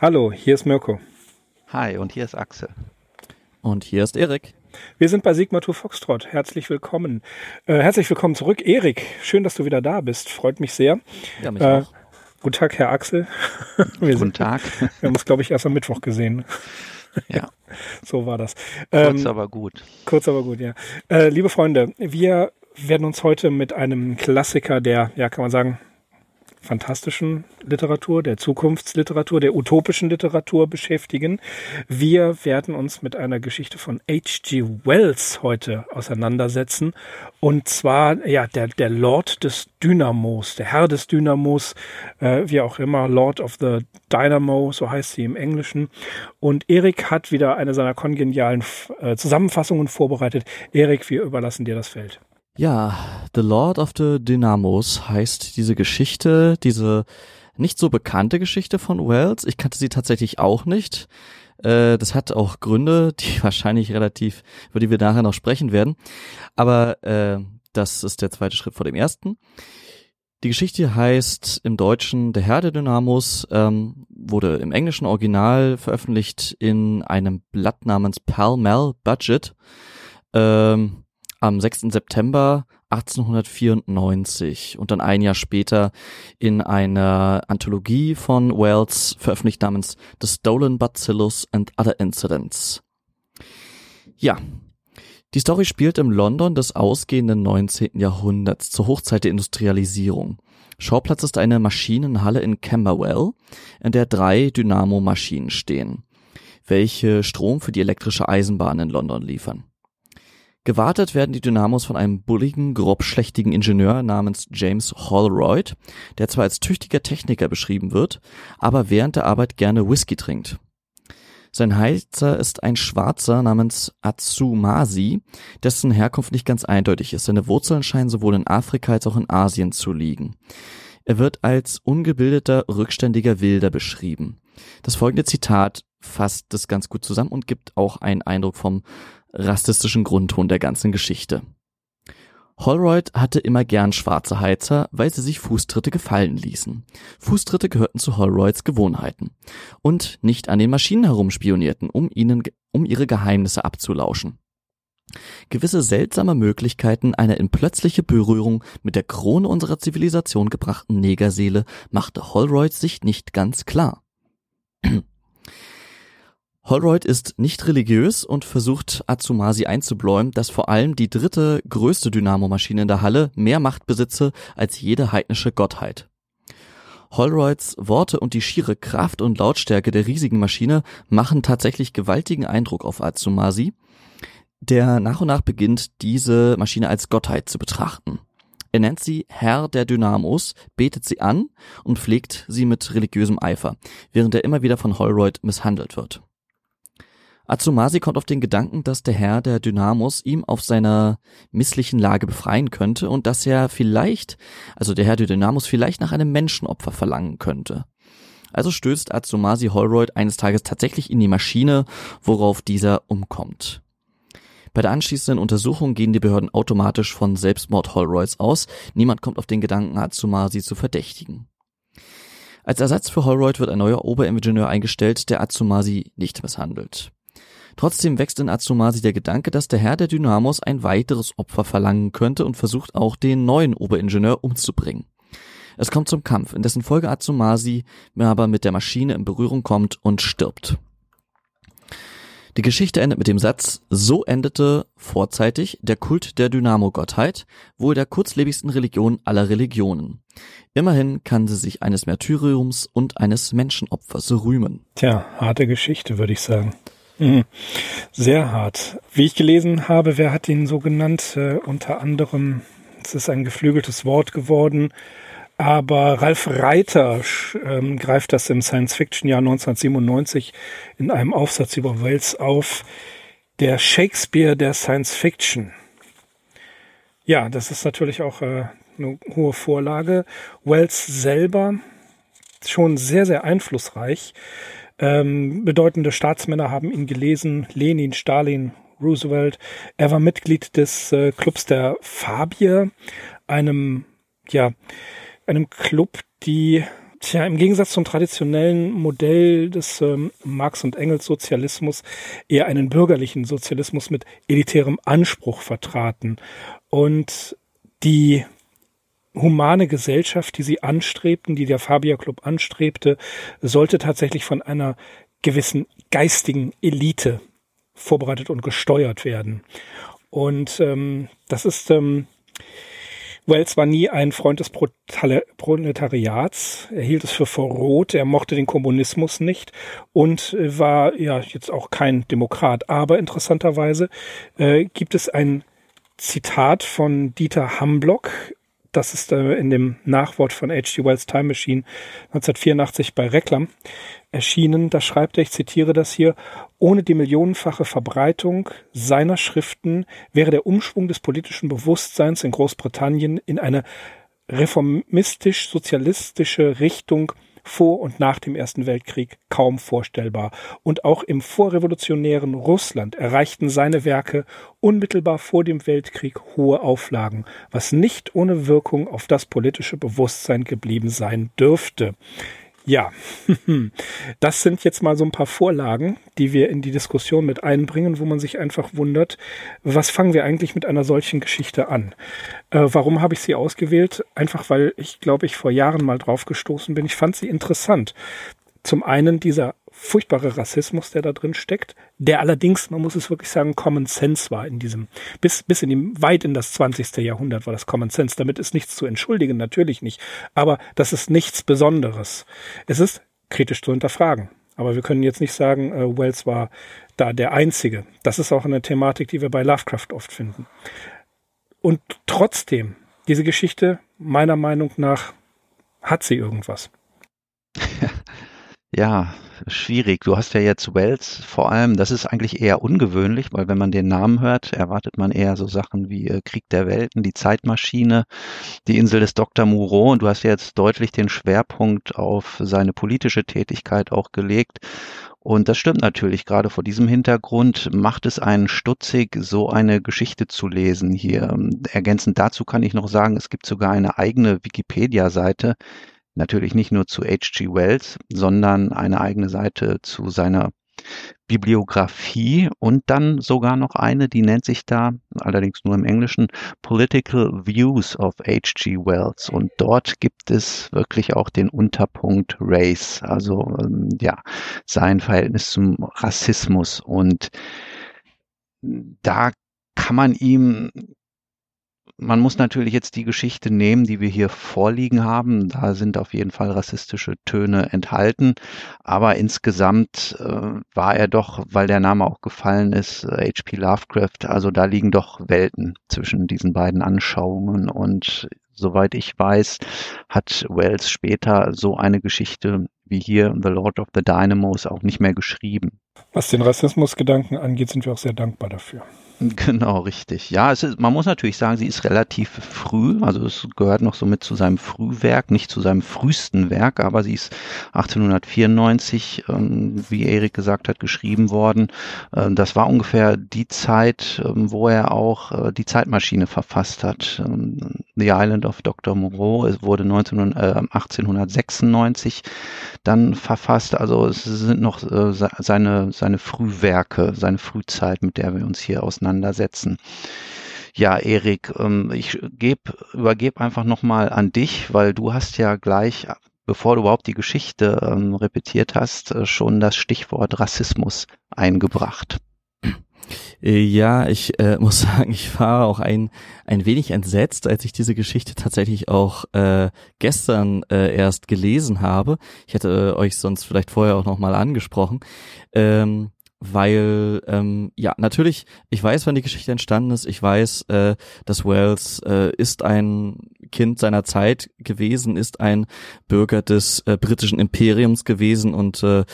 Hallo, hier ist Mirko. Hi, und hier ist Axel. Und hier ist Erik. Wir sind bei Sigmatur Foxtrot. Herzlich willkommen. Äh, herzlich willkommen zurück. Erik, schön, dass du wieder da bist. Freut mich sehr. Ja, mich äh, auch. Guten Tag, Herr Axel. Wir guten sind, Tag. Wir haben uns, glaube ich, erst am Mittwoch gesehen. Ja. so war das. Kurz, ähm, aber gut. Kurz, aber gut, ja. Äh, liebe Freunde, wir werden uns heute mit einem Klassiker der, ja, kann man sagen, fantastischen Literatur, der Zukunftsliteratur, der utopischen Literatur beschäftigen. Wir werden uns mit einer Geschichte von H.G. Wells heute auseinandersetzen. Und zwar, ja, der, der Lord des Dynamos, der Herr des Dynamos, äh, wie auch immer, Lord of the Dynamo, so heißt sie im Englischen. Und Erik hat wieder eine seiner kongenialen äh, Zusammenfassungen vorbereitet. Erik, wir überlassen dir das Feld. Ja, The Lord of the Dynamos heißt diese Geschichte, diese nicht so bekannte Geschichte von Wells. Ich kannte sie tatsächlich auch nicht. Äh, das hat auch Gründe, die wahrscheinlich relativ, über die wir nachher noch sprechen werden. Aber äh, das ist der zweite Schritt vor dem ersten. Die Geschichte heißt im Deutschen Der Herr der Dynamos, ähm, wurde im englischen Original veröffentlicht in einem Blatt namens Pall Mall Budget. Ähm, am 6. September 1894 und dann ein Jahr später in einer Anthologie von Wells veröffentlicht namens The Stolen Bacillus and Other Incidents. Ja, die Story spielt im London des ausgehenden 19. Jahrhunderts zur Hochzeit der Industrialisierung. Schauplatz ist eine Maschinenhalle in Camberwell, in der drei Dynamo-Maschinen stehen, welche Strom für die elektrische Eisenbahn in London liefern. Gewartet werden die Dynamos von einem bulligen, grobschlächtigen Ingenieur namens James Holroyd, der zwar als tüchtiger Techniker beschrieben wird, aber während der Arbeit gerne Whisky trinkt. Sein Heizer ist ein Schwarzer namens Atsumasi, dessen Herkunft nicht ganz eindeutig ist. Seine Wurzeln scheinen sowohl in Afrika als auch in Asien zu liegen. Er wird als ungebildeter, rückständiger Wilder beschrieben. Das folgende Zitat fasst das ganz gut zusammen und gibt auch einen Eindruck vom rassistischen Grundton der ganzen Geschichte. Holroyd hatte immer gern schwarze Heizer, weil sie sich Fußtritte gefallen ließen. Fußtritte gehörten zu Holroyds Gewohnheiten und nicht an den Maschinen herumspionierten, um ihnen, um ihre Geheimnisse abzulauschen. Gewisse seltsame Möglichkeiten einer in plötzliche Berührung mit der Krone unserer Zivilisation gebrachten Negerseele machte Holroyd sich nicht ganz klar. Holroyd ist nicht religiös und versucht Atsumasi einzubläuen, dass vor allem die dritte größte Dynamomaschine in der Halle mehr Macht besitze als jede heidnische Gottheit. Holroyds Worte und die schiere Kraft und Lautstärke der riesigen Maschine machen tatsächlich gewaltigen Eindruck auf Atsumasi, der nach und nach beginnt, diese Maschine als Gottheit zu betrachten. Er nennt sie Herr der Dynamos, betet sie an und pflegt sie mit religiösem Eifer, während er immer wieder von Holroyd misshandelt wird. Atsumasi kommt auf den Gedanken, dass der Herr der Dynamos ihm auf seiner misslichen Lage befreien könnte und dass er vielleicht, also der Herr der Dynamos vielleicht nach einem Menschenopfer verlangen könnte. Also stößt Atsumasi Holroyd eines Tages tatsächlich in die Maschine, worauf dieser umkommt. Bei der anschließenden Untersuchung gehen die Behörden automatisch von Selbstmord Holroyds aus. Niemand kommt auf den Gedanken, Atsumasi zu verdächtigen. Als Ersatz für Holroyd wird ein neuer Oberingenieur eingestellt, der Atsumasi nicht misshandelt. Trotzdem wächst in Atsumasi der Gedanke, dass der Herr der Dynamos ein weiteres Opfer verlangen könnte und versucht auch den neuen Oberingenieur umzubringen. Es kommt zum Kampf, in dessen Folge Atsumasi aber mit der Maschine in Berührung kommt und stirbt. Die Geschichte endet mit dem Satz, so endete vorzeitig der Kult der Dynamo-Gottheit, wohl der kurzlebigsten Religion aller Religionen. Immerhin kann sie sich eines Märtyriums und eines Menschenopfers rühmen. Tja, harte Geschichte, würde ich sagen. Mhm. Sehr hart. Wie ich gelesen habe, wer hat ihn so genannt? Äh, unter anderem, es ist ein geflügeltes Wort geworden, aber Ralf Reiter ähm, greift das im Science-Fiction-Jahr 1997 in einem Aufsatz über Wells auf. Der Shakespeare der Science-Fiction. Ja, das ist natürlich auch äh, eine hohe Vorlage. Wells selber schon sehr, sehr einflussreich. Ähm, bedeutende Staatsmänner haben ihn gelesen, Lenin, Stalin, Roosevelt. Er war Mitglied des äh, Clubs der Fabier, einem, ja, einem Club, die Tja, im Gegensatz zum traditionellen Modell des ähm, Marx und Engels Sozialismus eher einen bürgerlichen Sozialismus mit elitärem Anspruch vertraten. Und die humane Gesellschaft, die sie anstrebten, die der Fabia Club anstrebte, sollte tatsächlich von einer gewissen geistigen Elite vorbereitet und gesteuert werden. Und ähm, das ist ähm, Wells war nie ein Freund des Proletariats. Er hielt es für verrot. Er mochte den Kommunismus nicht und war ja jetzt auch kein Demokrat. Aber interessanterweise äh, gibt es ein Zitat von Dieter Hamblock. Das ist äh, in dem Nachwort von H.G. Wells Time Machine 1984 bei Reklam erschienen. Da schreibt er, ich zitiere das hier, ohne die millionenfache Verbreitung seiner Schriften wäre der Umschwung des politischen Bewusstseins in Großbritannien in eine reformistisch-sozialistische Richtung vor und nach dem Ersten Weltkrieg kaum vorstellbar. Und auch im vorrevolutionären Russland erreichten seine Werke unmittelbar vor dem Weltkrieg hohe Auflagen, was nicht ohne Wirkung auf das politische Bewusstsein geblieben sein dürfte. Ja, das sind jetzt mal so ein paar Vorlagen, die wir in die Diskussion mit einbringen, wo man sich einfach wundert, was fangen wir eigentlich mit einer solchen Geschichte an? Äh, warum habe ich sie ausgewählt? Einfach weil ich, glaube ich, vor Jahren mal drauf gestoßen bin. Ich fand sie interessant. Zum einen dieser furchtbare Rassismus, der da drin steckt, der allerdings, man muss es wirklich sagen, Common Sense war in diesem, bis, bis in die, weit in das 20. Jahrhundert war das Common Sense. Damit ist nichts zu entschuldigen, natürlich nicht. Aber das ist nichts Besonderes. Es ist kritisch zu hinterfragen. Aber wir können jetzt nicht sagen, äh, Wells war da der Einzige. Das ist auch eine Thematik, die wir bei Lovecraft oft finden. Und trotzdem, diese Geschichte, meiner Meinung nach, hat sie irgendwas. Ja, schwierig. Du hast ja jetzt Wells vor allem, das ist eigentlich eher ungewöhnlich, weil wenn man den Namen hört, erwartet man eher so Sachen wie äh, Krieg der Welten, die Zeitmaschine, die Insel des Dr. Moreau und du hast jetzt deutlich den Schwerpunkt auf seine politische Tätigkeit auch gelegt. Und das stimmt natürlich, gerade vor diesem Hintergrund macht es einen stutzig, so eine Geschichte zu lesen hier. Ergänzend dazu kann ich noch sagen, es gibt sogar eine eigene Wikipedia-Seite, natürlich nicht nur zu H.G. Wells, sondern eine eigene Seite zu seiner Bibliografie und dann sogar noch eine, die nennt sich da, allerdings nur im Englischen, Political Views of H.G. Wells. Und dort gibt es wirklich auch den Unterpunkt Race, also ähm, ja, sein Verhältnis zum Rassismus. Und da kann man ihm man muss natürlich jetzt die Geschichte nehmen, die wir hier vorliegen haben. Da sind auf jeden Fall rassistische Töne enthalten. Aber insgesamt äh, war er doch, weil der Name auch gefallen ist, H.P. Lovecraft, also da liegen doch Welten zwischen diesen beiden Anschauungen. Und soweit ich weiß, hat Wells später so eine Geschichte wie hier The Lord of the Dynamos auch nicht mehr geschrieben. Was den Rassismusgedanken angeht, sind wir auch sehr dankbar dafür. Genau, richtig. Ja, ist, man muss natürlich sagen, sie ist relativ früh, also es gehört noch so mit zu seinem Frühwerk, nicht zu seinem frühesten Werk, aber sie ist 1894, ähm, wie Erik gesagt hat, geschrieben worden. Ähm, das war ungefähr die Zeit, ähm, wo er auch äh, die Zeitmaschine verfasst hat. Ähm, The Island of Dr. Moreau es wurde 19, äh, 1896 dann verfasst. Also es sind noch äh, seine, seine Frühwerke, seine Frühzeit, mit der wir uns hier auseinandersetzen. Ja, Erik, ähm, ich geb, übergebe einfach nochmal an dich, weil du hast ja gleich, bevor du überhaupt die Geschichte ähm, repetiert hast, äh, schon das Stichwort Rassismus eingebracht. Äh, ja, ich äh, muss sagen, ich war auch ein, ein wenig entsetzt, als ich diese Geschichte tatsächlich auch äh, gestern äh, erst gelesen habe. Ich hätte äh, euch sonst vielleicht vorher auch nochmal angesprochen. Ähm, weil ähm, ja natürlich ich weiß wann die Geschichte entstanden ist ich weiß äh, dass Wells äh, ist ein Kind seiner Zeit gewesen ist ein Bürger des äh, britischen Imperiums gewesen und äh,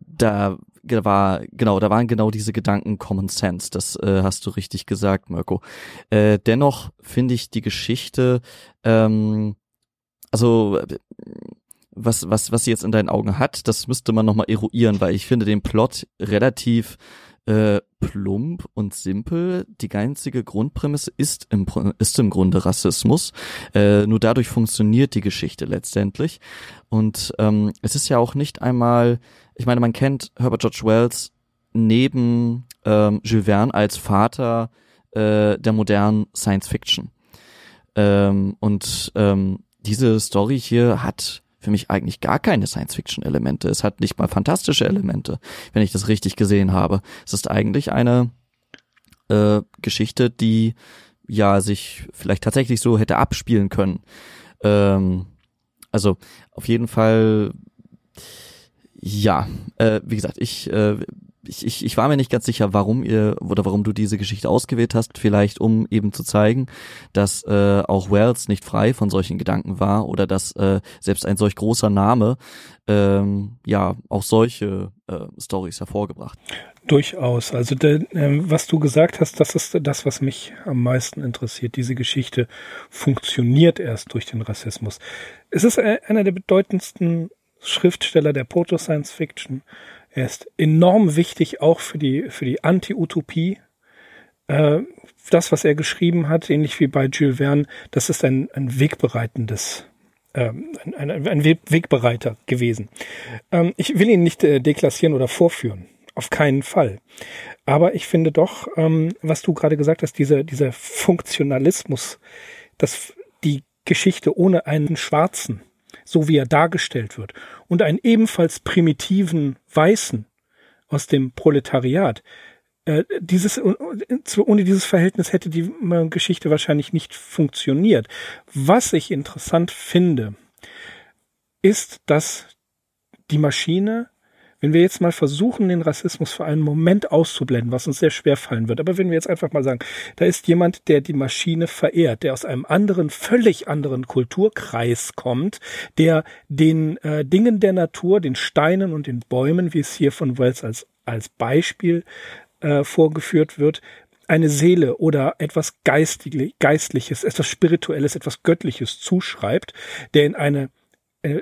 da war, genau, da waren genau diese Gedanken Common Sense. Das äh, hast du richtig gesagt, Mirko. Äh, dennoch finde ich die Geschichte, ähm, also was, was, was sie jetzt in deinen Augen hat, das müsste man nochmal eruieren, weil ich finde den Plot relativ äh, plump und simpel. Die einzige Grundprämisse ist im, ist im Grunde Rassismus. Äh, nur dadurch funktioniert die Geschichte letztendlich. Und ähm, es ist ja auch nicht einmal, ich meine, man kennt Herbert George Wells neben ähm, Jules Verne als Vater äh, der modernen Science Fiction. Ähm, und ähm, diese Story hier hat für mich eigentlich gar keine Science-Fiction-Elemente. Es hat nicht mal fantastische Elemente, wenn ich das richtig gesehen habe. Es ist eigentlich eine äh, Geschichte, die ja sich vielleicht tatsächlich so hätte abspielen können. Ähm, also auf jeden Fall, ja, äh, wie gesagt, ich äh, ich, ich, ich war mir nicht ganz sicher, warum ihr oder warum du diese Geschichte ausgewählt hast. Vielleicht um eben zu zeigen, dass äh, auch Wells nicht frei von solchen Gedanken war oder dass äh, selbst ein solch großer Name ähm, ja auch solche äh, Stories hervorgebracht. Durchaus. Also der, äh, was du gesagt hast, das ist das, was mich am meisten interessiert. Diese Geschichte funktioniert erst durch den Rassismus. Es ist äh, einer der bedeutendsten Schriftsteller der Proto-Science Fiction. Er ist enorm wichtig auch für die, für die Anti-Utopie. Äh, das, was er geschrieben hat, ähnlich wie bei Jules Verne, das ist ein, ein wegbereitendes ähm, ein, ein, ein Wegbereiter gewesen. Ähm, ich will ihn nicht äh, deklassieren oder vorführen. Auf keinen Fall. Aber ich finde doch, ähm, was du gerade gesagt hast, dieser, dieser Funktionalismus, dass die Geschichte ohne einen Schwarzen so wie er dargestellt wird, und einen ebenfalls primitiven Weißen aus dem Proletariat, äh, dieses, ohne dieses Verhältnis hätte die Geschichte wahrscheinlich nicht funktioniert. Was ich interessant finde, ist, dass die Maschine wenn wir jetzt mal versuchen, den Rassismus für einen Moment auszublenden, was uns sehr schwer fallen wird, aber wenn wir jetzt einfach mal sagen, da ist jemand, der die Maschine verehrt, der aus einem anderen, völlig anderen Kulturkreis kommt, der den äh, Dingen der Natur, den Steinen und den Bäumen, wie es hier von Wells als, als Beispiel äh, vorgeführt wird, eine Seele oder etwas Geistliches, etwas Spirituelles, etwas Göttliches zuschreibt, der in eine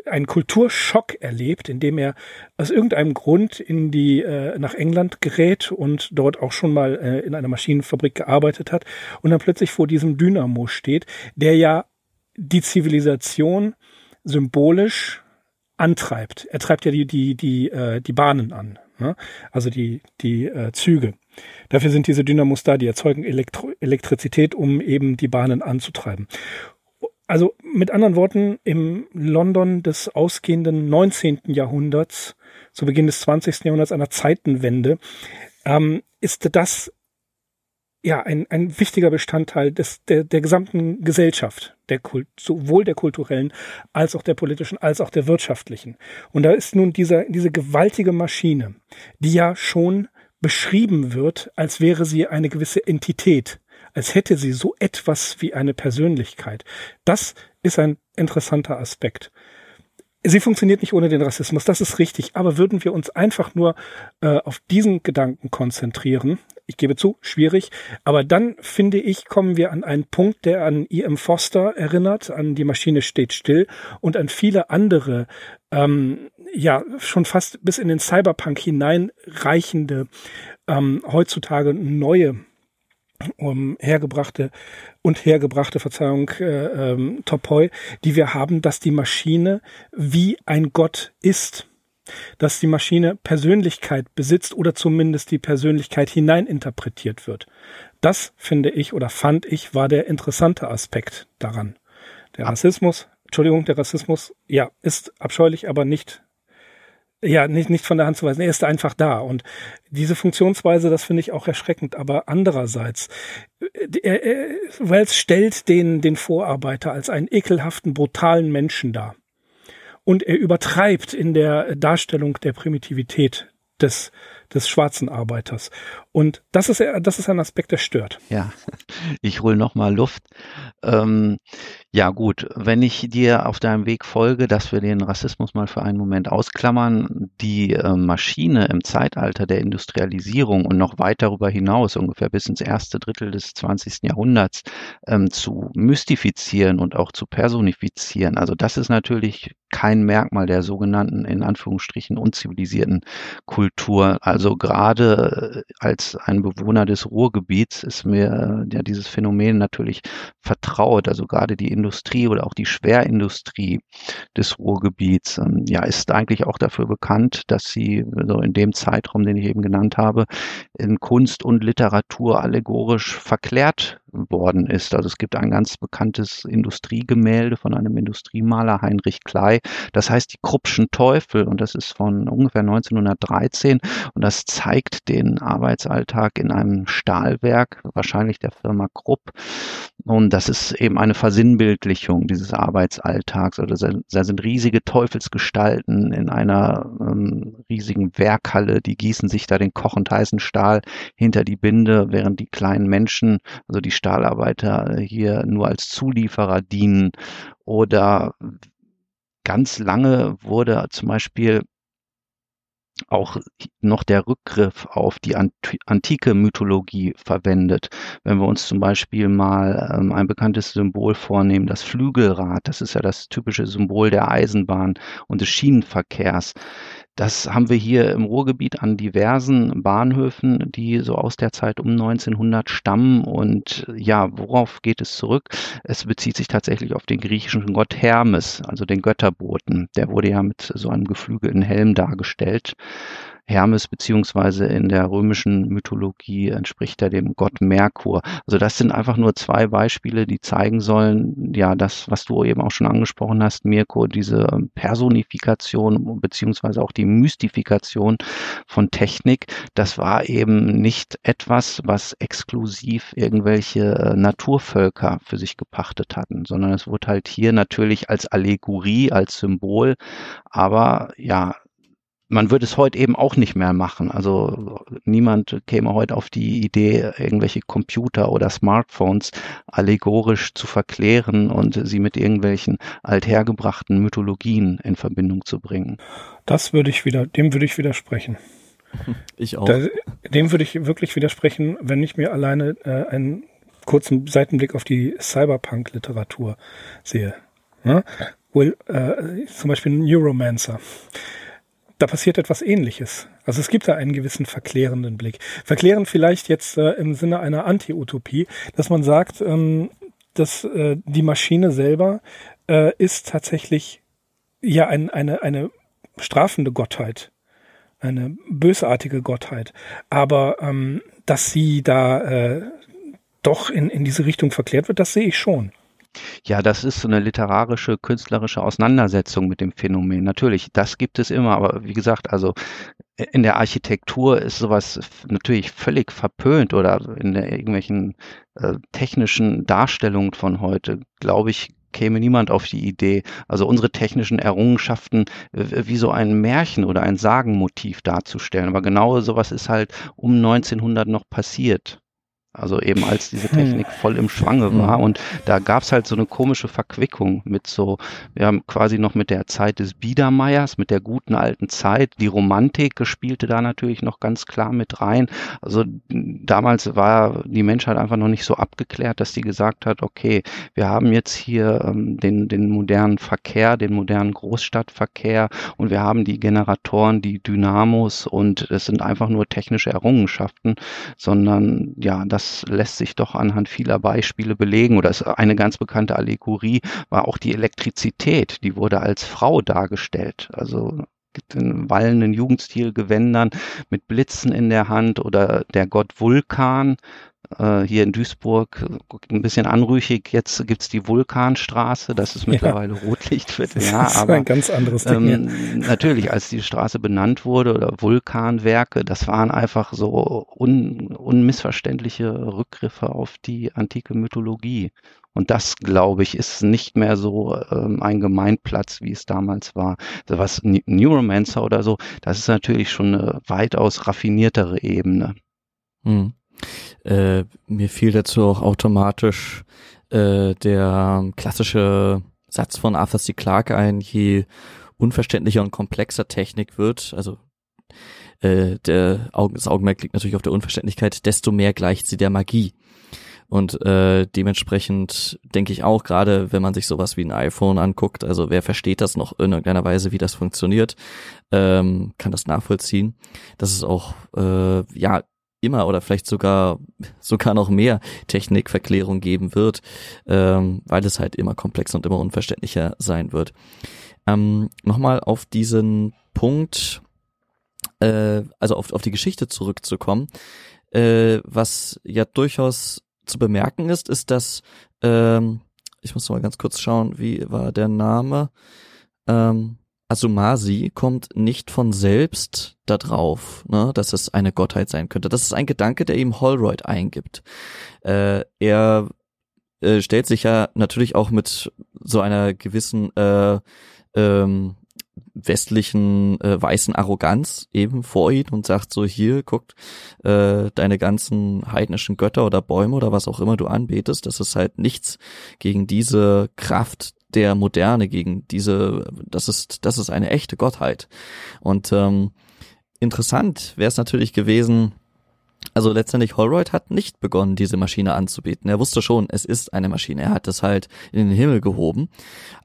einen Kulturschock erlebt, indem er aus irgendeinem Grund in die äh, nach England gerät und dort auch schon mal äh, in einer Maschinenfabrik gearbeitet hat und dann plötzlich vor diesem Dynamo steht, der ja die Zivilisation symbolisch antreibt. Er treibt ja die die die äh, die Bahnen an, ne? also die die äh, Züge. Dafür sind diese Dynamos da, die erzeugen Elektro Elektrizität, um eben die Bahnen anzutreiben. Also mit anderen Worten, im London des ausgehenden 19. Jahrhunderts, zu Beginn des 20. Jahrhunderts, einer Zeitenwende, ähm, ist das ja ein, ein wichtiger Bestandteil des, der, der gesamten Gesellschaft, der Kult, sowohl der kulturellen als auch der politischen, als auch der wirtschaftlichen. Und da ist nun dieser, diese gewaltige Maschine, die ja schon beschrieben wird, als wäre sie eine gewisse Entität, als hätte sie so etwas wie eine Persönlichkeit. Das ist ein interessanter Aspekt. Sie funktioniert nicht ohne den Rassismus, das ist richtig, aber würden wir uns einfach nur äh, auf diesen Gedanken konzentrieren, ich gebe zu, schwierig, aber dann finde ich, kommen wir an einen Punkt, der an E.M. Foster erinnert, an die Maschine steht still und an viele andere, ähm, ja, schon fast bis in den Cyberpunk hineinreichende, ähm, heutzutage neue um, hergebrachte und hergebrachte, Verzeihung, äh, ähm, Topoi, die wir haben, dass die Maschine wie ein Gott ist, dass die Maschine Persönlichkeit besitzt oder zumindest die Persönlichkeit hineininterpretiert wird. Das finde ich oder fand ich war der interessante Aspekt daran. Der Rassismus, Entschuldigung, der Rassismus, ja, ist abscheulich, aber nicht ja, nicht, nicht von der Hand zu weisen. Er ist einfach da. Und diese Funktionsweise, das finde ich auch erschreckend. Aber andererseits, äh, er, er, Wells stellt den, den Vorarbeiter als einen ekelhaften, brutalen Menschen dar. Und er übertreibt in der Darstellung der Primitivität des, des schwarzen Arbeiters. Und das ist, das ist ein Aspekt, der stört. Ja, ich hole nochmal Luft. Ähm, ja gut, wenn ich dir auf deinem Weg folge, dass wir den Rassismus mal für einen Moment ausklammern, die äh, Maschine im Zeitalter der Industrialisierung und noch weit darüber hinaus, ungefähr bis ins erste Drittel des 20. Jahrhunderts, ähm, zu mystifizieren und auch zu personifizieren. Also das ist natürlich kein Merkmal der sogenannten, in Anführungsstrichen, unzivilisierten Kultur. Also gerade äh, als ein Bewohner des Ruhrgebiets ist mir äh, ja dieses Phänomen natürlich vertraut. Also gerade die Industrie oder auch die Schwerindustrie des Ruhrgebiets, ähm, ja, ist eigentlich auch dafür bekannt, dass sie so in dem Zeitraum, den ich eben genannt habe, in Kunst und Literatur allegorisch verklärt worden ist. Also es gibt ein ganz bekanntes Industriegemälde von einem Industriemaler Heinrich Klei. Das heißt die Kruppschen Teufel und das ist von ungefähr 1913 und das zeigt den Arbeitsalltag in einem Stahlwerk, wahrscheinlich der Firma Krupp. Und das ist eben eine Versinnbildlichung dieses Arbeitsalltags. Also da sind riesige Teufelsgestalten in einer ähm, riesigen Werkhalle, die gießen sich da den kochend heißen Stahl hinter die Binde, während die kleinen Menschen, also die Stahlarbeiter hier nur als Zulieferer dienen oder ganz lange wurde zum Beispiel auch noch der Rückgriff auf die antike Mythologie verwendet. Wenn wir uns zum Beispiel mal ähm, ein bekanntes Symbol vornehmen, das Flügelrad, das ist ja das typische Symbol der Eisenbahn und des Schienenverkehrs. Das haben wir hier im Ruhrgebiet an diversen Bahnhöfen, die so aus der Zeit um 1900 stammen. Und ja, worauf geht es zurück? Es bezieht sich tatsächlich auf den griechischen Gott Hermes, also den Götterboten. Der wurde ja mit so einem geflügelten Helm dargestellt. Hermes beziehungsweise in der römischen Mythologie entspricht er dem Gott Merkur. Also das sind einfach nur zwei Beispiele, die zeigen sollen, ja, das, was du eben auch schon angesprochen hast, Mirko, diese Personifikation beziehungsweise auch die Mystifikation von Technik, das war eben nicht etwas, was exklusiv irgendwelche äh, Naturvölker für sich gepachtet hatten, sondern es wurde halt hier natürlich als Allegorie, als Symbol, aber ja, man würde es heute eben auch nicht mehr machen. Also niemand käme heute auf die Idee, irgendwelche Computer oder Smartphones allegorisch zu verklären und sie mit irgendwelchen althergebrachten Mythologien in Verbindung zu bringen. Das würde ich wieder, dem würde ich widersprechen. Ich auch. Da, dem würde ich wirklich widersprechen, wenn ich mir alleine äh, einen kurzen Seitenblick auf die Cyberpunk-Literatur sehe. Ja? Will, äh, zum Beispiel Neuromancer da passiert etwas Ähnliches. Also es gibt da einen gewissen verklärenden Blick. Verklären vielleicht jetzt äh, im Sinne einer Anti-Utopie, dass man sagt, ähm, dass äh, die Maschine selber äh, ist tatsächlich ja ein, eine, eine strafende Gottheit, eine bösartige Gottheit. Aber ähm, dass sie da äh, doch in, in diese Richtung verklärt wird, das sehe ich schon. Ja, das ist so eine literarische, künstlerische Auseinandersetzung mit dem Phänomen. Natürlich, das gibt es immer, aber wie gesagt, also äh, in der Architektur ist sowas natürlich völlig verpönt oder in der irgendwelchen äh, technischen Darstellungen von heute, glaube ich, käme niemand auf die Idee, also unsere technischen Errungenschaften äh, wie so ein Märchen oder ein Sagenmotiv darzustellen. Aber genau sowas ist halt um 1900 noch passiert. Also eben als diese hm. Technik voll im Schwange war. Hm. Und da gab's halt so eine komische Verquickung mit so, wir haben quasi noch mit der Zeit des Biedermeiers, mit der guten alten Zeit. Die Romantik spielte da natürlich noch ganz klar mit rein. Also damals war die Menschheit einfach noch nicht so abgeklärt, dass die gesagt hat, okay, wir haben jetzt hier ähm, den, den modernen Verkehr, den modernen Großstadtverkehr und wir haben die Generatoren, die Dynamos und es sind einfach nur technische Errungenschaften, sondern ja, das das lässt sich doch anhand vieler Beispiele belegen. Oder eine ganz bekannte Allegorie war auch die Elektrizität. Die wurde als Frau dargestellt. Also in wallenden Jugendstilgewändern mit Blitzen in der Hand oder der Gott Vulkan, äh, hier in Duisburg ein bisschen anrüchig. Jetzt gibt's die Vulkanstraße, das ist mittlerweile ja. Rotlichtviertel. Ja, das ist aber ein ganz anderes Ding. Ähm, natürlich, als die Straße benannt wurde oder Vulkanwerke, das waren einfach so un, unmissverständliche Rückgriffe auf die antike Mythologie. Und das, glaube ich, ist nicht mehr so ähm, ein Gemeinplatz, wie es damals war. Also was Neuromancer oder so, das ist natürlich schon eine weitaus raffiniertere Ebene. Hm. Äh, mir fiel dazu auch automatisch äh, der klassische Satz von Arthur C. Clarke ein, je unverständlicher und komplexer Technik wird, also äh, der das Augenmerk liegt natürlich auf der Unverständlichkeit, desto mehr gleicht sie der Magie. Und äh, dementsprechend denke ich auch, gerade wenn man sich sowas wie ein iPhone anguckt, also wer versteht das noch in irgendeiner Weise, wie das funktioniert, ähm, kann das nachvollziehen, dass es auch äh, ja immer oder vielleicht sogar sogar noch mehr Technikverklärung geben wird, ähm, weil es halt immer komplexer und immer unverständlicher sein wird. Ähm, Nochmal auf diesen Punkt, äh, also auf, auf die Geschichte zurückzukommen, äh, was ja durchaus zu bemerken ist, ist, dass ähm, ich muss mal ganz kurz schauen, wie war der Name? Ähm, Asumasi kommt nicht von selbst da drauf, ne, dass es eine Gottheit sein könnte. Das ist ein Gedanke, der ihm Holroyd eingibt. Äh, er äh, stellt sich ja natürlich auch mit so einer gewissen äh, ähm, westlichen äh, weißen Arroganz eben vor ihn und sagt so hier guckt äh, deine ganzen heidnischen Götter oder Bäume oder was auch immer du anbetest das ist halt nichts gegen diese Kraft der Moderne gegen diese das ist das ist eine echte Gottheit und ähm, interessant wäre es natürlich gewesen also letztendlich Holroyd hat nicht begonnen, diese Maschine anzubieten. Er wusste schon, es ist eine Maschine. Er hat es halt in den Himmel gehoben,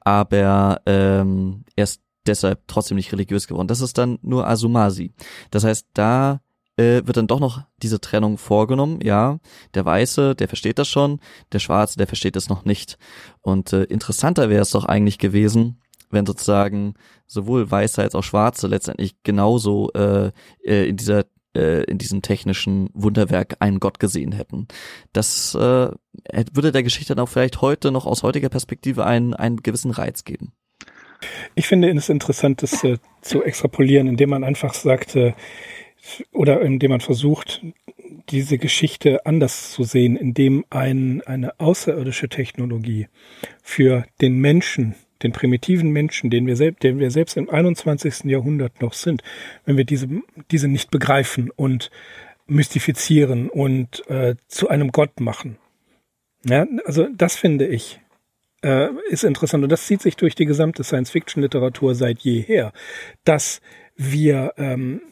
aber ähm, erst deshalb trotzdem nicht religiös geworden. Das ist dann nur Asumasi. Das heißt, da äh, wird dann doch noch diese Trennung vorgenommen. Ja, der Weiße, der versteht das schon, der Schwarze, der versteht das noch nicht. Und äh, interessanter wäre es doch eigentlich gewesen, wenn sozusagen sowohl Weiße als auch Schwarze letztendlich genauso äh, äh in dieser äh, in diesem technischen Wunderwerk einen Gott gesehen hätten. Das äh, würde der Geschichte dann auch vielleicht heute noch aus heutiger Perspektive einen, einen gewissen Reiz geben. Ich finde es interessant, das äh, zu extrapolieren, indem man einfach sagt, äh, oder indem man versucht, diese Geschichte anders zu sehen, indem ein, eine außerirdische Technologie für den Menschen, den primitiven Menschen, den wir, selbst, den wir selbst im 21. Jahrhundert noch sind, wenn wir diese, diese nicht begreifen und mystifizieren und äh, zu einem Gott machen. Ja, also das finde ich äh, ist interessant und das zieht sich durch die gesamte Science-Fiction-Literatur seit jeher, dass wir ähm,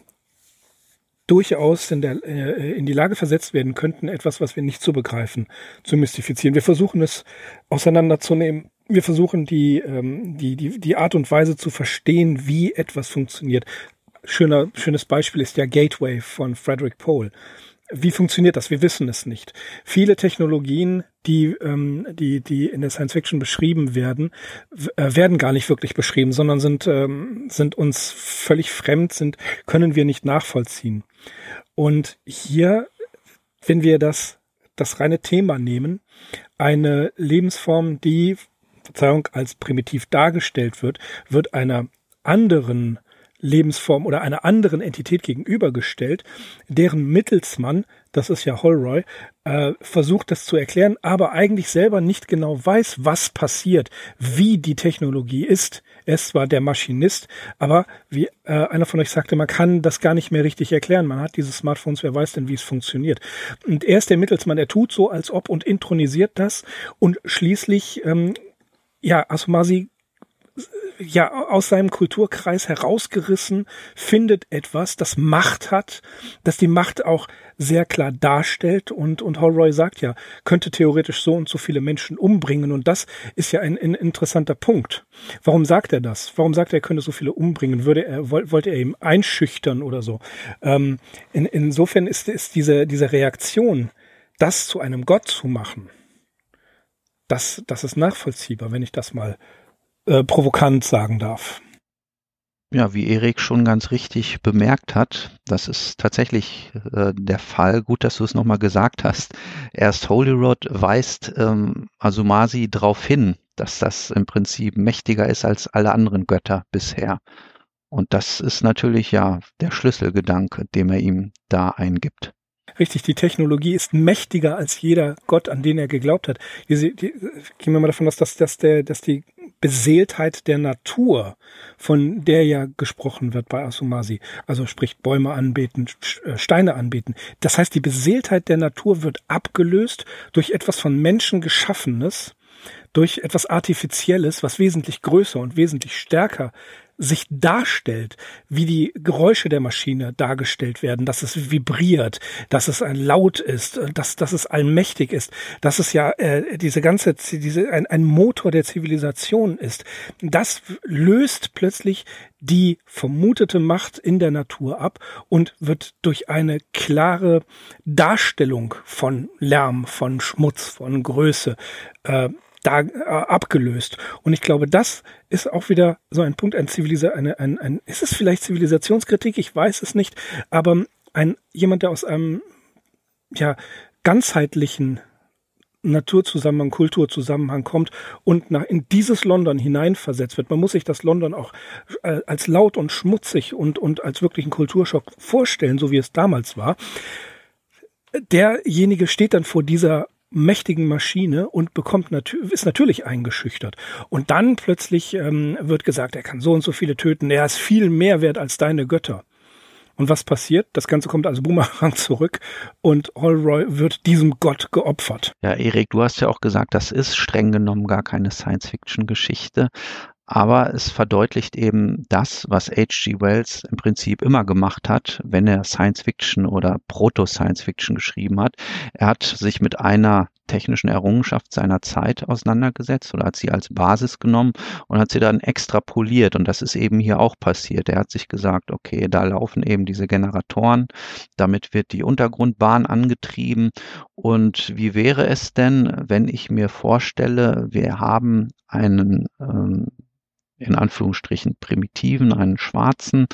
durchaus in, der, äh, in die Lage versetzt werden könnten, etwas, was wir nicht zu begreifen, zu mystifizieren. Wir versuchen es auseinanderzunehmen. Wir versuchen die, ähm, die, die, die Art und Weise zu verstehen, wie etwas funktioniert. Schöner, schönes Beispiel ist der Gateway von Frederick Pohl. Wie funktioniert das? Wir wissen es nicht. Viele Technologien, die, ähm, die, die in der Science Fiction beschrieben werden, äh, werden gar nicht wirklich beschrieben, sondern sind, ähm, sind uns völlig fremd, sind, können wir nicht nachvollziehen. Und hier, wenn wir das, das reine Thema nehmen, eine Lebensform, die, Verzeihung, als primitiv dargestellt wird, wird einer anderen Lebensform oder einer anderen Entität gegenübergestellt, deren Mittelsmann, das ist ja Holroy, äh, versucht das zu erklären, aber eigentlich selber nicht genau weiß, was passiert, wie die Technologie ist. Er ist zwar der Maschinist, aber wie äh, einer von euch sagte, man kann das gar nicht mehr richtig erklären. Man hat diese Smartphones, wer weiß denn, wie es funktioniert. Und er ist der Mittelsmann, er tut so, als ob und intronisiert das und schließlich ähm, ja, Asumasi ja aus seinem Kulturkreis herausgerissen, findet etwas, das Macht hat, das die Macht auch sehr klar darstellt und und Holroy sagt ja, könnte theoretisch so und so viele Menschen umbringen und das ist ja ein, ein interessanter Punkt. Warum sagt er das? Warum sagt er, er könnte so viele umbringen? Würde er wollte er ihm einschüchtern oder so? Ähm, in, insofern ist ist diese diese Reaktion, das zu einem Gott zu machen, das das ist nachvollziehbar, wenn ich das mal äh, provokant sagen darf. Ja, wie Erik schon ganz richtig bemerkt hat, das ist tatsächlich äh, der Fall. Gut, dass du es nochmal gesagt hast. Erst Holyrood weist ähm, Asumasi darauf hin, dass das im Prinzip mächtiger ist als alle anderen Götter bisher. Und das ist natürlich ja der Schlüsselgedanke, den er ihm da eingibt. Richtig, die Technologie ist mächtiger als jeder Gott, an den er geglaubt hat. Die, die, gehen wir mal davon aus, dass, dass, der, dass die Beseeltheit der Natur, von der ja gesprochen wird bei Asumasi, also sprich Bäume anbeten, äh, Steine anbeten. Das heißt, die Beseeltheit der Natur wird abgelöst durch etwas von Menschen geschaffenes, durch etwas Artifizielles, was wesentlich größer und wesentlich stärker sich darstellt, wie die Geräusche der Maschine dargestellt werden, dass es vibriert, dass es ein Laut ist, dass, dass es allmächtig ist, dass es ja äh, diese ganze, diese, ein, ein Motor der Zivilisation ist. Das löst plötzlich die vermutete Macht in der Natur ab und wird durch eine klare Darstellung von Lärm, von Schmutz, von Größe äh, da äh, abgelöst. Und ich glaube, das ist auch wieder so ein Punkt, ein Zivilisa eine, ein, ein, ist es vielleicht Zivilisationskritik? Ich weiß es nicht, aber ein jemand, der aus einem ja ganzheitlichen Naturzusammenhang, Kulturzusammenhang kommt und nach, in dieses London hineinversetzt wird. Man muss sich das London auch äh, als laut und schmutzig und, und als wirklichen Kulturschock vorstellen, so wie es damals war. Derjenige steht dann vor dieser mächtigen Maschine und bekommt natür ist natürlich eingeschüchtert. Und dann plötzlich ähm, wird gesagt, er kann so und so viele töten, er ist viel mehr wert als deine Götter. Und was passiert? Das Ganze kommt als Boomerang zurück und Holroy wird diesem Gott geopfert. Ja, Erik, du hast ja auch gesagt, das ist streng genommen gar keine Science-Fiction-Geschichte. Aber es verdeutlicht eben das, was H.G. Wells im Prinzip immer gemacht hat, wenn er Science Fiction oder Proto-Science Fiction geschrieben hat. Er hat sich mit einer technischen Errungenschaft seiner Zeit auseinandergesetzt oder hat sie als Basis genommen und hat sie dann extrapoliert. Und das ist eben hier auch passiert. Er hat sich gesagt, okay, da laufen eben diese Generatoren, damit wird die Untergrundbahn angetrieben. Und wie wäre es denn, wenn ich mir vorstelle, wir haben einen ähm, in Anführungsstrichen primitiven, einen Schwarzen,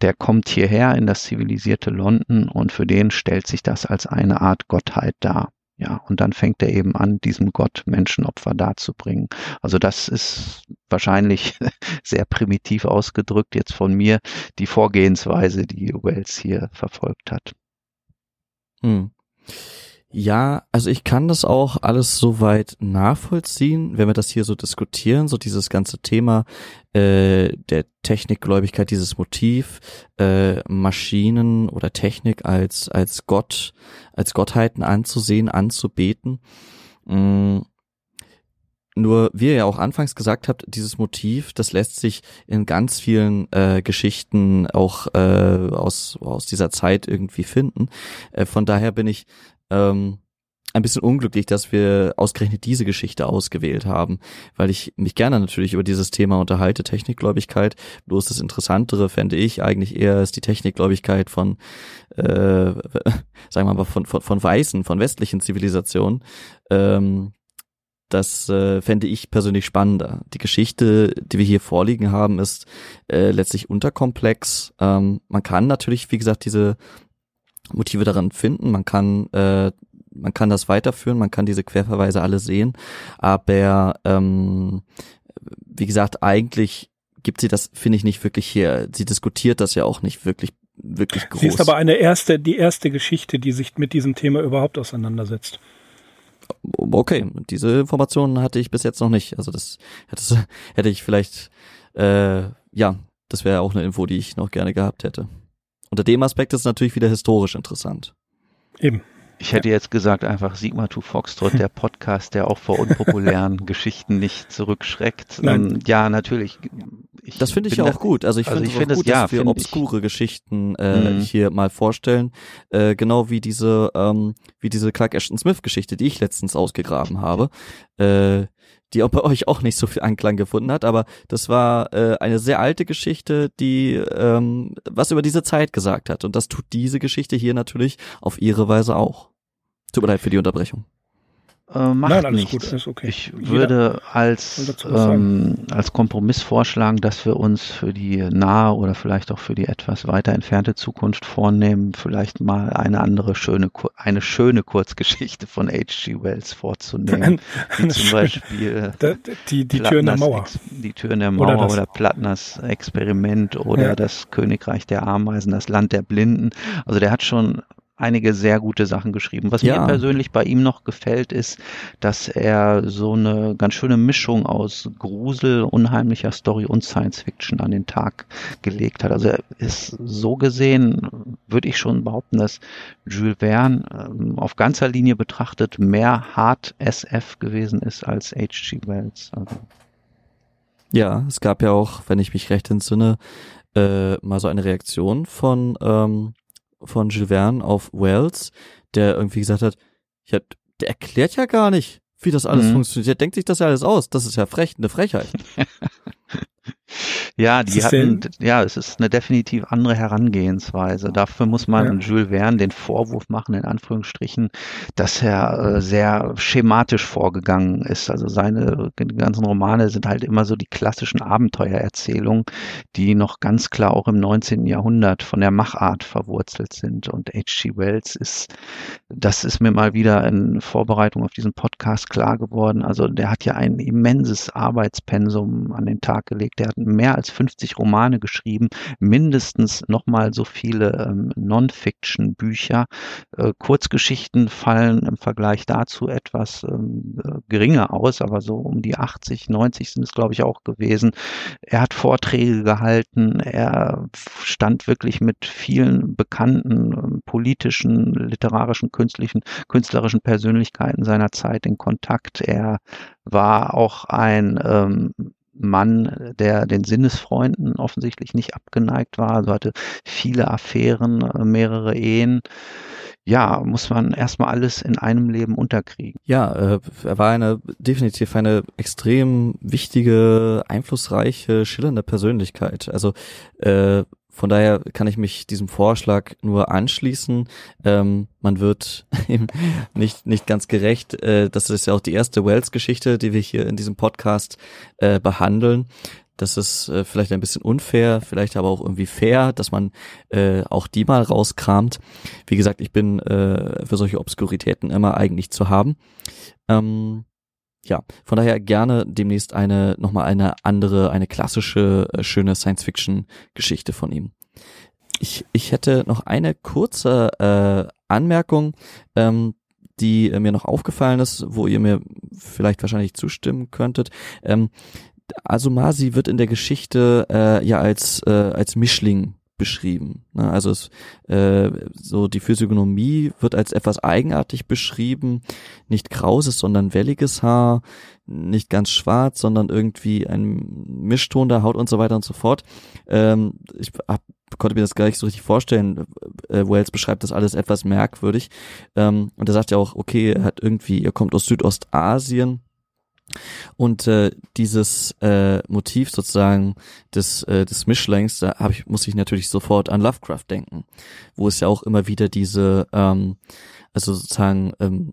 der kommt hierher in das zivilisierte London und für den stellt sich das als eine Art Gottheit dar. Ja, und dann fängt er eben an, diesem Gott Menschenopfer darzubringen. Also das ist wahrscheinlich sehr primitiv ausgedrückt jetzt von mir die Vorgehensweise, die Wells hier verfolgt hat. Hm. Ja, also ich kann das auch alles soweit nachvollziehen, wenn wir das hier so diskutieren, so dieses ganze Thema äh, der Technikgläubigkeit, dieses Motiv, äh, Maschinen oder Technik als als Gott, als Gottheiten anzusehen, anzubeten. Mhm. Nur wie ihr ja auch anfangs gesagt habt, dieses Motiv, das lässt sich in ganz vielen äh, Geschichten auch äh, aus, aus dieser Zeit irgendwie finden. Äh, von daher bin ich ähm, ein bisschen unglücklich, dass wir ausgerechnet diese Geschichte ausgewählt haben, weil ich mich gerne natürlich über dieses Thema unterhalte, Technikgläubigkeit. Bloß das Interessantere fände ich eigentlich eher ist die Technikgläubigkeit von, äh, sagen wir mal, von, von, von weißen, von westlichen Zivilisationen. Ähm, das äh, fände ich persönlich spannender. Die Geschichte, die wir hier vorliegen haben, ist äh, letztlich unterkomplex. Ähm, man kann natürlich, wie gesagt, diese Motive daran finden. Man kann äh, man kann das weiterführen, man kann diese Querverweise alle sehen, aber ähm, wie gesagt, eigentlich gibt sie das, finde ich, nicht wirklich hier. Sie diskutiert das ja auch nicht wirklich, wirklich groß. Sie ist aber eine erste, die erste Geschichte, die sich mit diesem Thema überhaupt auseinandersetzt. Okay, diese Informationen hatte ich bis jetzt noch nicht. Also das hätte, hätte ich vielleicht, äh, ja, das wäre auch eine Info, die ich noch gerne gehabt hätte. Unter dem Aspekt ist es natürlich wieder historisch interessant. Eben. Ich hätte jetzt gesagt, einfach Sigma to Foxtrot, der Podcast, der auch vor unpopulären Geschichten nicht zurückschreckt. Nein. Ähm, ja, natürlich. Ich das finde ich ja auch gut. Also ich also finde es find gut, ja, dass wir obskure ich, Geschichten äh, mhm. hier mal vorstellen. Äh, genau wie diese, ähm, wie diese Clark Ashton Smith Geschichte, die ich letztens ausgegraben habe. Äh, die auch bei euch auch nicht so viel Anklang gefunden hat, aber das war äh, eine sehr alte Geschichte, die ähm, was über diese Zeit gesagt hat. Und das tut diese Geschichte hier natürlich auf ihre Weise auch. Tut mir leid für die Unterbrechung. Äh, macht Nein, alles nichts. gut, okay. Ich Jeder würde als, ähm, als Kompromiss vorschlagen, dass wir uns für die nahe oder vielleicht auch für die etwas weiter entfernte Zukunft vornehmen, vielleicht mal eine andere schöne, eine schöne Kurzgeschichte von H.G. Wells vorzunehmen. wie zum Beispiel die, die Tür in der Mauer. die Tür in der Mauer oder, oder Plattners Experiment oder ja. das Königreich der Ameisen, das Land der Blinden. Also der hat schon einige sehr gute Sachen geschrieben. Was ja. mir persönlich bei ihm noch gefällt, ist, dass er so eine ganz schöne Mischung aus Grusel, unheimlicher Story und Science Fiction an den Tag gelegt hat. Also er ist so gesehen, würde ich schon behaupten, dass Jules Verne ähm, auf ganzer Linie betrachtet mehr Hard SF gewesen ist als H.G. Wells. Also. Ja, es gab ja auch, wenn ich mich recht entsinne, äh, mal so eine Reaktion von, ähm, von Jules Verne auf Wells, der irgendwie gesagt hat, ja, der erklärt ja gar nicht, wie das alles mhm. funktioniert. Der denkt sich das ja alles aus. Das ist ja frech, eine Frechheit. Ja, die hatten, ja, es ist eine definitiv andere Herangehensweise. Dafür muss man ja. Jules Verne den Vorwurf machen, in Anführungsstrichen, dass er äh, sehr schematisch vorgegangen ist. Also seine ganzen Romane sind halt immer so die klassischen Abenteuererzählungen, die noch ganz klar auch im 19. Jahrhundert von der Machart verwurzelt sind. Und H.G. Wells ist, das ist mir mal wieder in Vorbereitung auf diesen Podcast klar geworden. Also der hat ja ein immenses Arbeitspensum an den Tag gelegt. Der hat mehr als 50 Romane geschrieben, mindestens nochmal so viele ähm, Non-Fiction-Bücher. Äh, Kurzgeschichten fallen im Vergleich dazu etwas ähm, äh, geringer aus, aber so um die 80, 90 sind es, glaube ich, auch gewesen. Er hat Vorträge gehalten, er stand wirklich mit vielen bekannten äh, politischen, literarischen, künstlichen, künstlerischen Persönlichkeiten seiner Zeit in Kontakt. Er war auch ein ähm, Mann, der den Sinnesfreunden offensichtlich nicht abgeneigt war, also hatte viele Affären, äh, mehrere Ehen. Ja, muss man erstmal alles in einem Leben unterkriegen. Ja, äh, er war eine definitiv eine extrem wichtige, einflussreiche, schillernde Persönlichkeit. Also äh, von daher kann ich mich diesem Vorschlag nur anschließen. Ähm, man wird nicht, nicht ganz gerecht. Äh, das ist ja auch die erste Wells-Geschichte, die wir hier in diesem Podcast äh, behandeln. Das ist äh, vielleicht ein bisschen unfair, vielleicht aber auch irgendwie fair, dass man äh, auch die mal rauskramt. Wie gesagt, ich bin äh, für solche Obskuritäten immer eigentlich zu haben. Ähm, ja, von daher gerne demnächst eine, nochmal eine andere, eine klassische, äh, schöne Science-Fiction-Geschichte von ihm. Ich, ich hätte noch eine kurze äh, Anmerkung, ähm, die äh, mir noch aufgefallen ist, wo ihr mir vielleicht wahrscheinlich zustimmen könntet. Ähm, Asumasi wird in der Geschichte äh, ja als, äh, als Mischling beschrieben. Ne? Also es, äh, so die Physiognomie wird als etwas eigenartig beschrieben, nicht krauses, sondern welliges Haar, nicht ganz schwarz, sondern irgendwie ein Mischton der Haut und so weiter und so fort. Ähm, ich hab, konnte mir das gar nicht so richtig vorstellen. Äh, Wells beschreibt das alles etwas merkwürdig. Ähm, und er sagt ja auch, okay, er hat irgendwie, er kommt aus Südostasien und äh, dieses äh, Motiv sozusagen des, äh, des Mischlings, da hab ich, muss ich natürlich sofort an Lovecraft denken, wo es ja auch immer wieder diese, ähm, also sozusagen, ähm,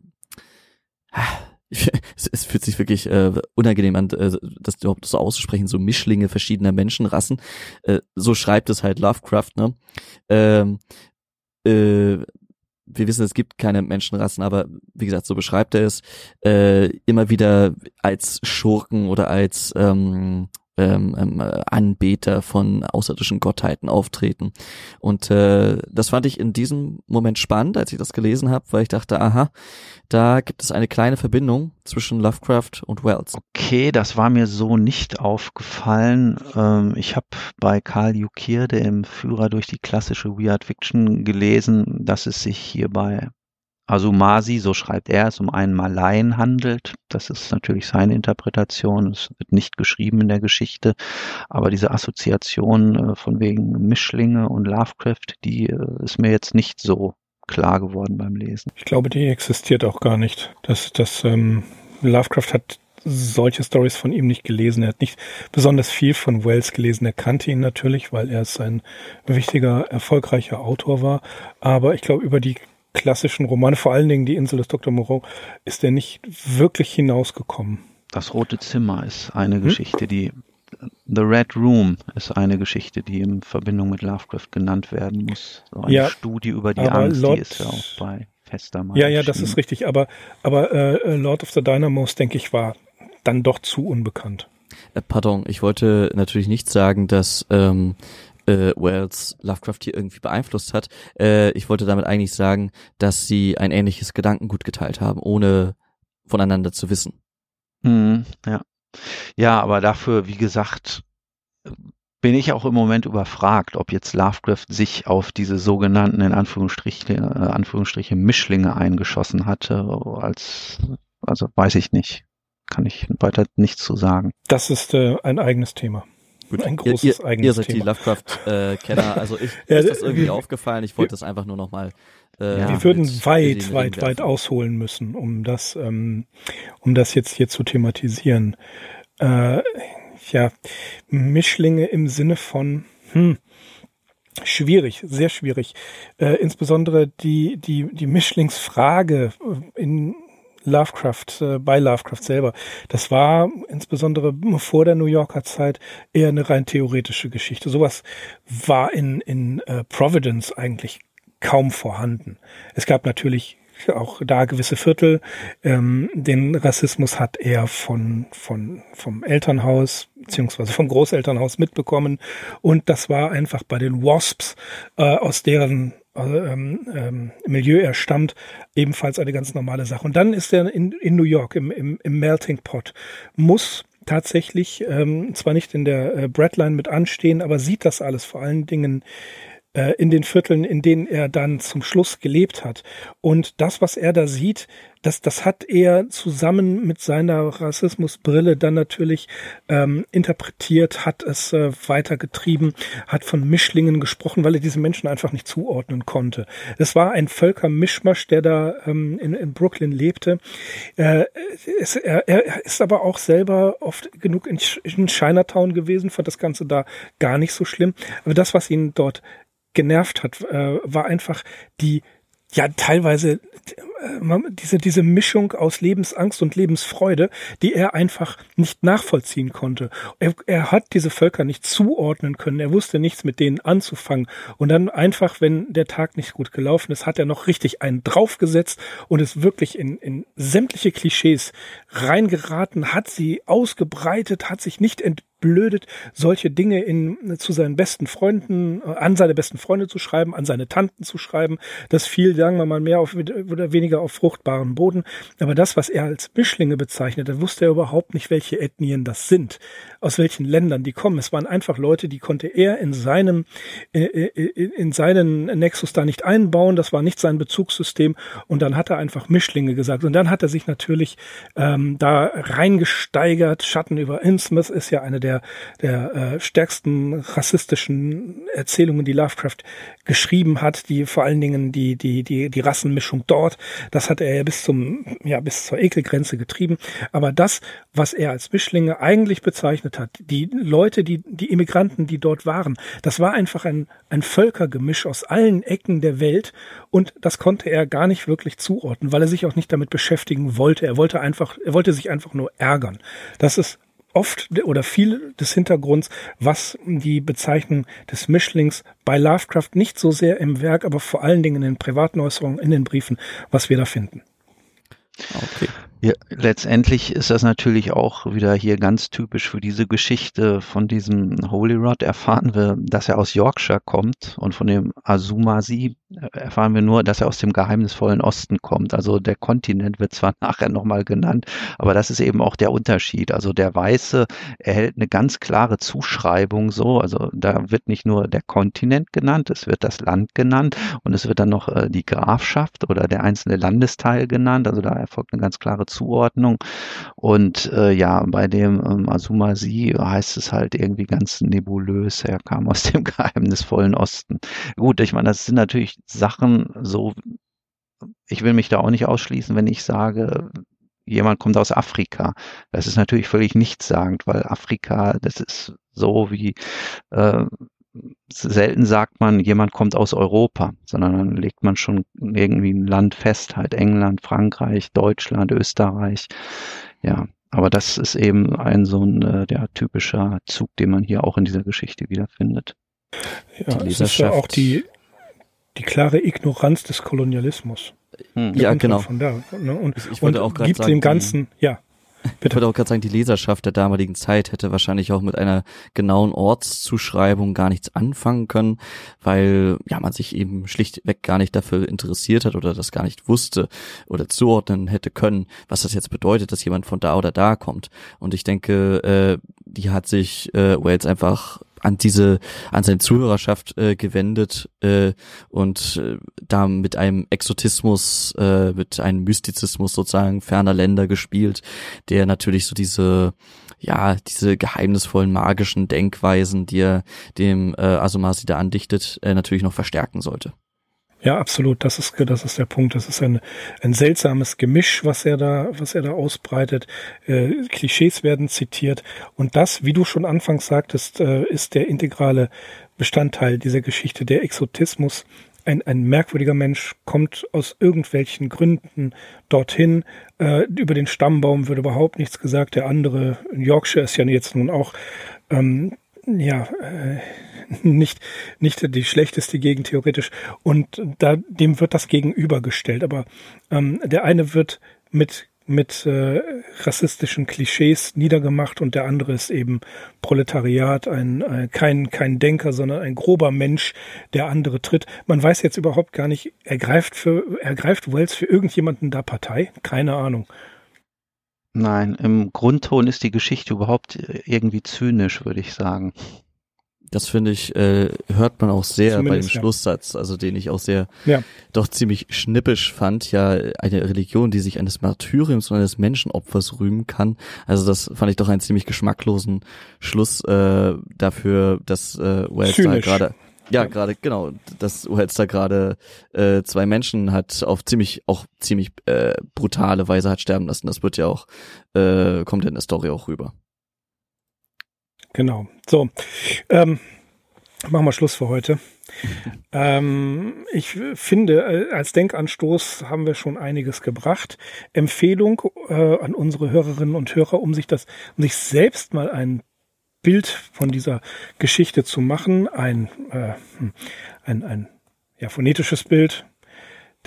es, es fühlt sich wirklich äh, unangenehm an, äh, das überhaupt so auszusprechen, so Mischlinge verschiedener Menschenrassen. Äh, so schreibt es halt Lovecraft, ne? Ähm, äh, wir wissen, es gibt keine Menschenrassen, aber wie gesagt, so beschreibt er es, äh, immer wieder als Schurken oder als ähm, ähm, ähm, Anbeter von außerirdischen Gottheiten auftreten. Und äh, das fand ich in diesem Moment spannend, als ich das gelesen habe, weil ich dachte, aha, da gibt es eine kleine Verbindung zwischen Lovecraft und Wells. Okay, das war mir so nicht aufgefallen. Ähm, ich habe bei Karl Jukir, dem Führer durch die klassische Weird Fiction, gelesen, dass es sich hierbei Asumasi, so schreibt er es, um einen Malaien handelt. Das ist natürlich seine Interpretation. Es wird nicht geschrieben in der Geschichte. Aber diese Assoziation äh, von wegen Mischlinge und Lovecraft, die äh, ist mir jetzt nicht so klar geworden beim Lesen. Ich glaube, die existiert auch gar nicht. Das, das ähm, Lovecraft hat solche Stories von ihm nicht gelesen. Er hat nicht besonders viel von Wells gelesen. Er kannte ihn natürlich, weil er ein wichtiger, erfolgreicher Autor war. Aber ich glaube, über die klassischen Romane, vor allen Dingen die Insel des Dr. Moreau, ist er nicht wirklich hinausgekommen. Das Rote Zimmer ist eine hm? Geschichte, die The Red Room ist eine Geschichte, die in Verbindung mit Lovecraft genannt werden muss. So eine ja, Studie über die Angst, Lord, die ist ja auch bei Fester mal Ja, ja, das ist richtig. Aber, aber äh, Lord of the Dynamos, denke ich, war dann doch zu unbekannt. Äh, pardon, ich wollte natürlich nicht sagen, dass ähm, äh, Wells Lovecraft hier irgendwie beeinflusst hat. Äh, ich wollte damit eigentlich sagen, dass sie ein ähnliches Gedankengut geteilt haben, ohne voneinander zu wissen. Mhm, ja. Ja, aber dafür, wie gesagt, bin ich auch im Moment überfragt, ob jetzt Lovecraft sich auf diese sogenannten, in Anführungsstriche, äh, Anführungsstriche Mischlinge eingeschossen hatte, als, also weiß ich nicht. kann ich weiter nichts zu sagen. Das ist äh, ein eigenes Thema. Gut, Ein großes ihr, eigenes ihr seid Thema. die Lovecraft-Kenner, also ich Ja, mir ist das irgendwie wir- aufgefallen. Ich wollte es einfach nur nochmal. Äh, Ja, Wir würden weit, weit, weit ausholen müssen, um das, ähm, um das jetzt hier zu thematisieren. Äh, ja, Mischlinge im Sinne von, hm, schwierig, sehr schwierig. Äh, insbesondere die, die, die Mischlingsfrage äh, in Lovecraft, äh, bei Lovecraft selber. Das war insbesondere vor der New Yorker Zeit eher eine rein theoretische Geschichte. Sowas war in, in äh, Providence eigentlich kaum vorhanden. Es gab natürlich auch da gewisse Viertel. Ähm, den Rassismus hat er von, von, vom Elternhaus beziehungsweise vom Großelternhaus mitbekommen. Und das war einfach bei den Wasps, äh, aus deren ähm, ähm, Milieu er stammt, ebenfalls eine ganz normale Sache. Und dann ist er in, in New York im, im, im Melting Pot, muss tatsächlich ähm, zwar nicht in der äh, Breadline mit anstehen, aber sieht das alles vor allen Dingen äh, in den Vierteln, in denen er dann zum Schluss gelebt hat. Und das, was er da sieht, das, das hat er zusammen mit seiner Rassismusbrille dann natürlich ähm, interpretiert, hat es äh, weitergetrieben, hat von Mischlingen gesprochen, weil er diese Menschen einfach nicht zuordnen konnte. Es war ein Völkermischmasch, der da ähm, in, in Brooklyn lebte. Äh, es, er, er ist aber auch selber oft genug in, in Chinatown gewesen, fand das Ganze da gar nicht so schlimm. Aber das, was ihn dort genervt hat, äh, war einfach die ja teilweise äh, diese diese Mischung aus Lebensangst und Lebensfreude, die er einfach nicht nachvollziehen konnte. Er, er hat diese Völker nicht zuordnen können. Er wusste nichts mit denen anzufangen. Und dann einfach, wenn der Tag nicht gut gelaufen ist, hat er noch richtig einen draufgesetzt und ist wirklich in, in sämtliche Klischees reingeraten, hat sie ausgebreitet, hat sich nicht entblödet, solche Dinge in, zu seinen besten Freunden, äh, an seine besten Freunde zu schreiben, an seine Tanten zu schreiben. Das fiel, sagen wir mal, mehr auf, oder weniger auf fruchtbaren Boden. Aber das, was er als Mischlinge bezeichnet, da wusste er überhaupt nicht, welche Ethnien das sind, aus welchen Ländern die kommen. Es waren einfach Leute, die konnte er in seinem, äh, äh, in seinen Nexus da nicht einbauen. Das war nicht sein Bezugssystem. Und dann hat er einfach Mischlinge gesagt. Und dann hat er sich natürlich ähm, da reingesteigert. Schatten über Innsmouth ist ja eine der, der äh, stärksten rassistischen Erzählungen, die Lovecraft geschrieben hat, die vor allen Dingen die, die, die, die Rassenmischung dort, das hat er ja bis zum, ja, bis zur Ekelgrenze getrieben. Aber das, was er als Mischlinge eigentlich bezeichnet hat, die Leute, die, die Immigranten, die dort waren, das war einfach ein, ein Völkergemisch aus allen Ecken der Welt und das konnte er gar nicht wirklich zuordnen, weil er sich auch nicht damit beschäftigen wollte. Er wollte einfach, er wollte sich einfach nur ärgern. Das ist oft oder viel des Hintergrunds, was die Bezeichnung des Mischlings bei Lovecraft nicht so sehr im Werk, aber vor allen Dingen in den privaten Äußerungen, in den Briefen, was wir da finden. Okay. Ja, letztendlich ist das natürlich auch wieder hier ganz typisch für diese Geschichte von diesem Holy Rod erfahren wir, dass er aus Yorkshire kommt und von dem Azumasi erfahren wir nur, dass er aus dem geheimnisvollen Osten kommt. Also der Kontinent wird zwar nachher nochmal genannt, aber das ist eben auch der Unterschied. Also der Weiße erhält eine ganz klare Zuschreibung so, also da wird nicht nur der Kontinent genannt, es wird das Land genannt und es wird dann noch äh, die Grafschaft oder der einzelne Landesteil genannt. Also da erfolgt eine ganz klare Zuordnung. Und äh, ja, bei dem ähm, Azumasi heißt es halt irgendwie ganz nebulös. Er kam aus dem geheimnisvollen Osten. Gut, ich meine, das sind natürlich Sachen so, ich will mich da auch nicht ausschließen, wenn ich sage, jemand kommt aus Afrika. Das ist natürlich völlig nichtssagend, weil Afrika, das ist so wie äh, selten sagt man, jemand kommt aus Europa, sondern dann legt man schon irgendwie ein Land fest, halt England, Frankreich, Deutschland, Österreich. Ja, aber das ist eben ein so ein äh, der typischer Zug, den man hier auch in dieser Geschichte wiederfindet. Ja, Die es ist ja auch die, die klare Ignoranz des Kolonialismus. Hm. Ja, genau. Von da, ne? Und, Ich- ich und wollte auch gibt sagen, dem Ganzen, ja, Ich würde auch gerade sagen, die Leserschaft der damaligen Zeit hätte wahrscheinlich auch mit einer genauen Ortszuschreibung gar nichts anfangen können, weil ja man sich eben schlichtweg gar nicht dafür interessiert hat oder das gar nicht wusste oder zuordnen hätte können, was das jetzt bedeutet, dass jemand von da oder da kommt. Und ich denke, äh, die hat sich äh, Wales einfach an diese, an seine Zuhörerschaft äh, gewendet äh, und äh, da mit einem Exotismus, äh, mit einem Mystizismus sozusagen ferner Länder gespielt, der natürlich so diese ja, diese geheimnisvollen magischen Denkweisen, die er dem äh, Asumasi da andichtet, äh, natürlich noch verstärken sollte. Ja, absolut. Das ist, das ist der Punkt. Das ist ein, ein seltsames Gemisch, was er da, was er da ausbreitet. Äh, Klischees werden zitiert. Und das, wie du schon anfangs sagtest, äh, ist der integrale Bestandteil dieser Geschichte, der Exotismus. Ein, ein merkwürdiger Mensch kommt aus irgendwelchen Gründen dorthin. Äh, über den Stammbaum wird überhaupt nichts gesagt. Der andere, Yorkshire ist ja jetzt nun auch, ähm, ja, äh, nicht, nicht die schlechteste Gegend theoretisch. Und da, dem wird das gegenübergestellt. Aber ähm, der eine wird mit mit äh, rassistischen Klischees niedergemacht und der andere ist eben Proletariat, ein äh, kein kein Denker, sondern ein grober Mensch, der andere tritt. Man weiß jetzt überhaupt gar nicht, ergreift für ergreift Wells für irgendjemanden da Partei? Keine Ahnung. Nein, im Grundton ist die Geschichte überhaupt irgendwie zynisch, würde ich sagen. Das finde ich, äh, hört man auch sehr Zumindest, bei dem ja. Schlusssatz, also den ich auch sehr ja. doch ziemlich schnippisch fand. Ja, eine Religion, die sich eines Martyriums und eines Menschenopfers rühmen kann. Also das fand ich doch einen ziemlich geschmacklosen Schluss äh, dafür, dass äh, Wells da gerade ja, gerade, genau, dass Wells da gerade äh, zwei Menschen hat auf ziemlich, auch ziemlich äh, brutale Weise hat sterben lassen. Das wird ja auch, äh, kommt in der Story auch rüber. Genau. So, ähm, machen wir Schluss für heute. ähm, ich finde, äh, als Denkanstoß haben wir schon einiges gebracht. Empfehlung äh, an unsere Hörerinnen und Hörer, um sich das, um sich selbst mal ein Bild von dieser Geschichte zu machen, ein, äh, hm, ein, ein ja, phonetisches Bild,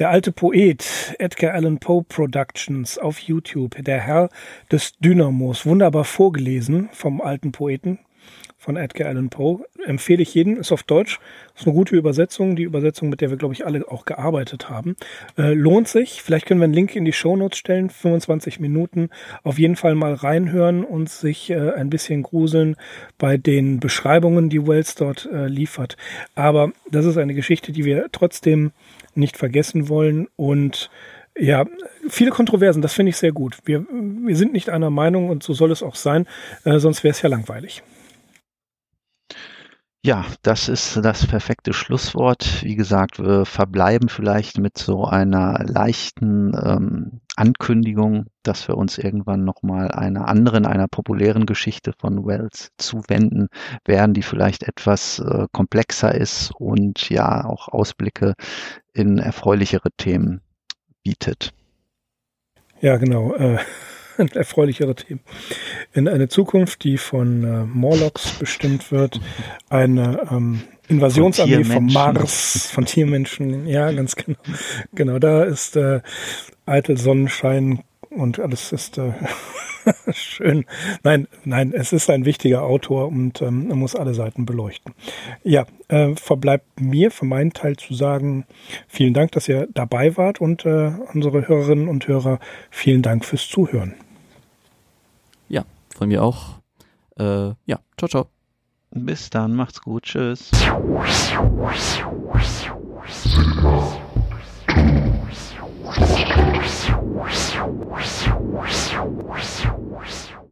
der alte Poet Edgar Allan Poe Productions auf YouTube, der Herr des Dynamos, wunderbar vorgelesen vom alten Poeten von Edgar Allan Poe. Empfehle ich jedem, ist auf Deutsch, ist eine gute Übersetzung, die Übersetzung, mit der wir, glaube ich, alle auch gearbeitet haben. Äh, lohnt sich, vielleicht können wir einen Link in die Shownotes stellen, 25 Minuten, auf jeden Fall mal reinhören und sich äh, ein bisschen gruseln bei den Beschreibungen, die Wells dort äh, liefert. Aber das ist eine Geschichte, die wir trotzdem nicht vergessen wollen und ja, viele Kontroversen, das finde ich sehr gut. Wir, wir sind nicht einer Meinung und so soll es auch sein, äh, sonst wäre es ja langweilig. Ja, das ist das perfekte Schlusswort. Wie gesagt, wir verbleiben vielleicht mit so einer leichten ähm, Ankündigung, dass wir uns irgendwann nochmal einer anderen, einer populären Geschichte von Wells zuwenden werden, die vielleicht etwas äh, komplexer ist und ja auch Ausblicke in erfreulichere Themen bietet. Ja, genau. Äh erfreulichere Themen. In eine Zukunft, die von äh, Morlocks bestimmt wird, eine ähm, Invasionsarmee vom Mars, von Tiermenschen, ja, ganz genau. Genau, da ist äh, eitel Sonnenschein und alles ist äh, schön. Nein, nein, es ist ein wichtiger Autor und ähm, er muss alle Seiten beleuchten. Ja, äh, verbleibt mir für meinen Teil zu sagen, vielen Dank, dass ihr dabei wart und äh, unsere Hörerinnen und Hörer, vielen Dank fürs Zuhören. Ja, von mir auch. Äh, ja, ciao, ciao. Bis dann, macht's gut, tschüss. you